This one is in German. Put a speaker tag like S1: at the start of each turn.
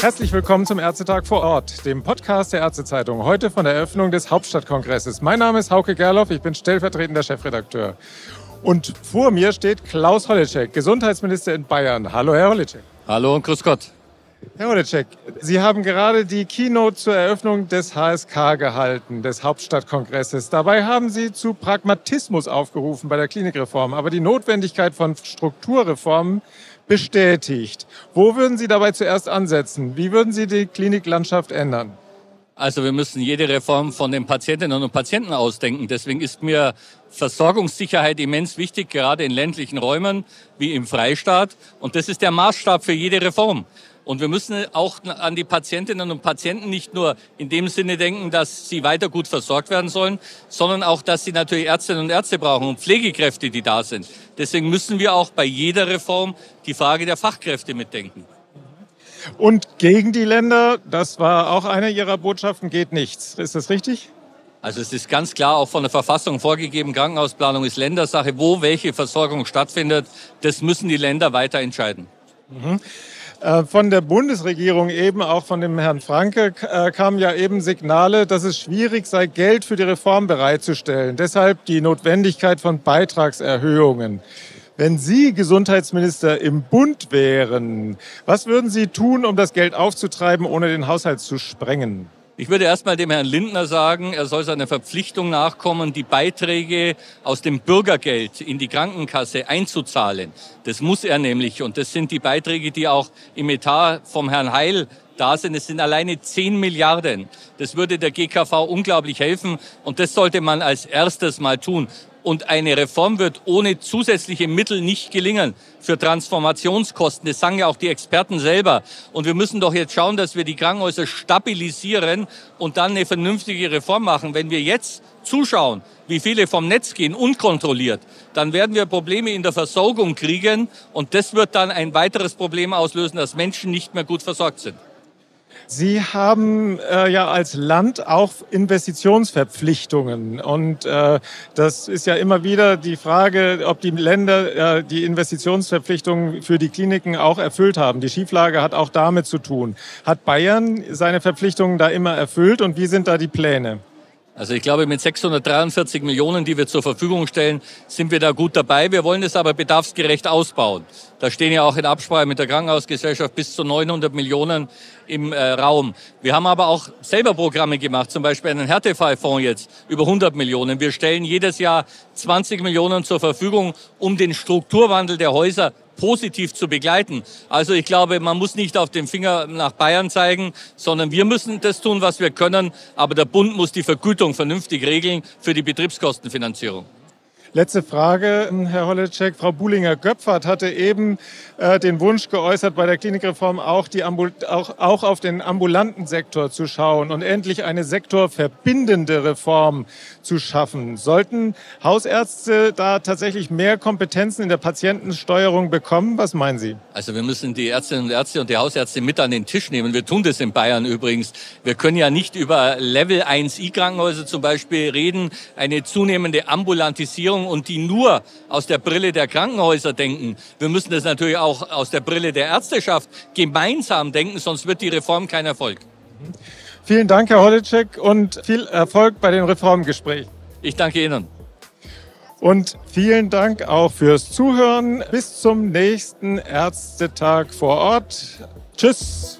S1: Herzlich willkommen zum Ärztetag vor Ort, dem Podcast der Ärztezeitung. Heute von der Eröffnung des Hauptstadtkongresses. Mein Name ist Hauke Gerloff, ich bin stellvertretender Chefredakteur. Und vor mir steht Klaus Holleczek, Gesundheitsminister in Bayern. Hallo, Herr Holleczek.
S2: Hallo und grüß Gott.
S1: Herr Holleczek, Sie haben gerade die Keynote zur Eröffnung des HSK gehalten, des Hauptstadtkongresses. Dabei haben Sie zu Pragmatismus aufgerufen bei der Klinikreform, aber die Notwendigkeit von Strukturreformen bestätigt. Wo würden Sie dabei zuerst ansetzen? Wie würden Sie die Kliniklandschaft ändern?
S2: Also wir müssen jede Reform von den Patientinnen und Patienten ausdenken. Deswegen ist mir Versorgungssicherheit immens wichtig, gerade in ländlichen Räumen wie im Freistaat. Und das ist der Maßstab für jede Reform. Und wir müssen auch an die Patientinnen und Patienten nicht nur in dem Sinne denken, dass sie weiter gut versorgt werden sollen, sondern auch, dass sie natürlich Ärztinnen und Ärzte brauchen und Pflegekräfte, die da sind. Deswegen müssen wir auch bei jeder Reform die Frage der Fachkräfte mitdenken.
S1: Und gegen die Länder, das war auch eine Ihrer Botschaften, geht nichts. Ist das richtig?
S2: Also es ist ganz klar auch von der Verfassung vorgegeben, Krankenhausplanung ist Ländersache. Wo welche Versorgung stattfindet, das müssen die Länder weiter entscheiden.
S1: Mhm. Äh, von der Bundesregierung eben, auch von dem Herrn Franke, äh, kamen ja eben Signale, dass es schwierig sei, Geld für die Reform bereitzustellen. Deshalb die Notwendigkeit von Beitragserhöhungen. Wenn Sie Gesundheitsminister im Bund wären, was würden Sie tun, um das Geld aufzutreiben, ohne den Haushalt zu sprengen?
S2: Ich würde erstmal dem Herrn Lindner sagen, er soll seiner Verpflichtung nachkommen, die Beiträge aus dem Bürgergeld in die Krankenkasse einzuzahlen. Das muss er nämlich. Und das sind die Beiträge, die auch im Etat vom Herrn Heil da sind. Es sind alleine 10 Milliarden. Das würde der GKV unglaublich helfen. Und das sollte man als erstes mal tun. Und eine Reform wird ohne zusätzliche Mittel nicht gelingen für Transformationskosten. Das sagen ja auch die Experten selber. Und wir müssen doch jetzt schauen, dass wir die Krankenhäuser stabilisieren und dann eine vernünftige Reform machen. Wenn wir jetzt zuschauen, wie viele vom Netz gehen, unkontrolliert, dann werden wir Probleme in der Versorgung kriegen. Und das wird dann ein weiteres Problem auslösen, dass Menschen nicht mehr gut versorgt sind.
S1: Sie haben äh, ja als Land auch Investitionsverpflichtungen. Und äh, das ist ja immer wieder die Frage, ob die Länder äh, die Investitionsverpflichtungen für die Kliniken auch erfüllt haben. Die Schieflage hat auch damit zu tun. Hat Bayern seine Verpflichtungen da immer erfüllt und wie sind da die Pläne?
S2: Also ich glaube, mit 643 Millionen, die wir zur Verfügung stellen, sind wir da gut dabei. Wir wollen es aber bedarfsgerecht ausbauen. Da stehen ja auch in Absprache mit der Krankenhausgesellschaft bis zu 900 Millionen im äh, Raum. Wir haben aber auch selber Programme gemacht, zum Beispiel einen Härtefallfonds jetzt über 100 Millionen. Wir stellen jedes Jahr 20 Millionen zur Verfügung, um den Strukturwandel der Häuser positiv zu begleiten. Also ich glaube, man muss nicht auf den Finger nach Bayern zeigen, sondern wir müssen das tun, was wir können. Aber der Bund muss die Vergütung vernünftig regeln für die Betriebskostenfinanzierung.
S1: Letzte Frage, Herr Holleczek. Frau Bulinger-Göpfert hatte eben äh, den Wunsch geäußert, bei der Klinikreform auch, die auch, auch auf den ambulanten Sektor zu schauen und endlich eine sektorverbindende Reform zu schaffen. Sollten Hausärzte da tatsächlich mehr Kompetenzen in der Patientensteuerung bekommen? Was meinen Sie?
S2: Also wir müssen die Ärztinnen und Ärzte und die Hausärzte mit an den Tisch nehmen. Wir tun das in Bayern übrigens. Wir können ja nicht über Level 1i Krankenhäuser zum Beispiel reden. Eine zunehmende Ambulantisierung Regierung und die nur aus der Brille der Krankenhäuser denken. Wir müssen das natürlich auch aus der Brille der Ärzteschaft gemeinsam denken, sonst wird die Reform kein Erfolg.
S1: Vielen Dank, Herr Holleczek, und viel Erfolg bei den Reformgesprächen.
S2: Ich danke Ihnen.
S1: Und vielen Dank auch fürs Zuhören. Bis zum nächsten Ärztetag vor Ort. Tschüss.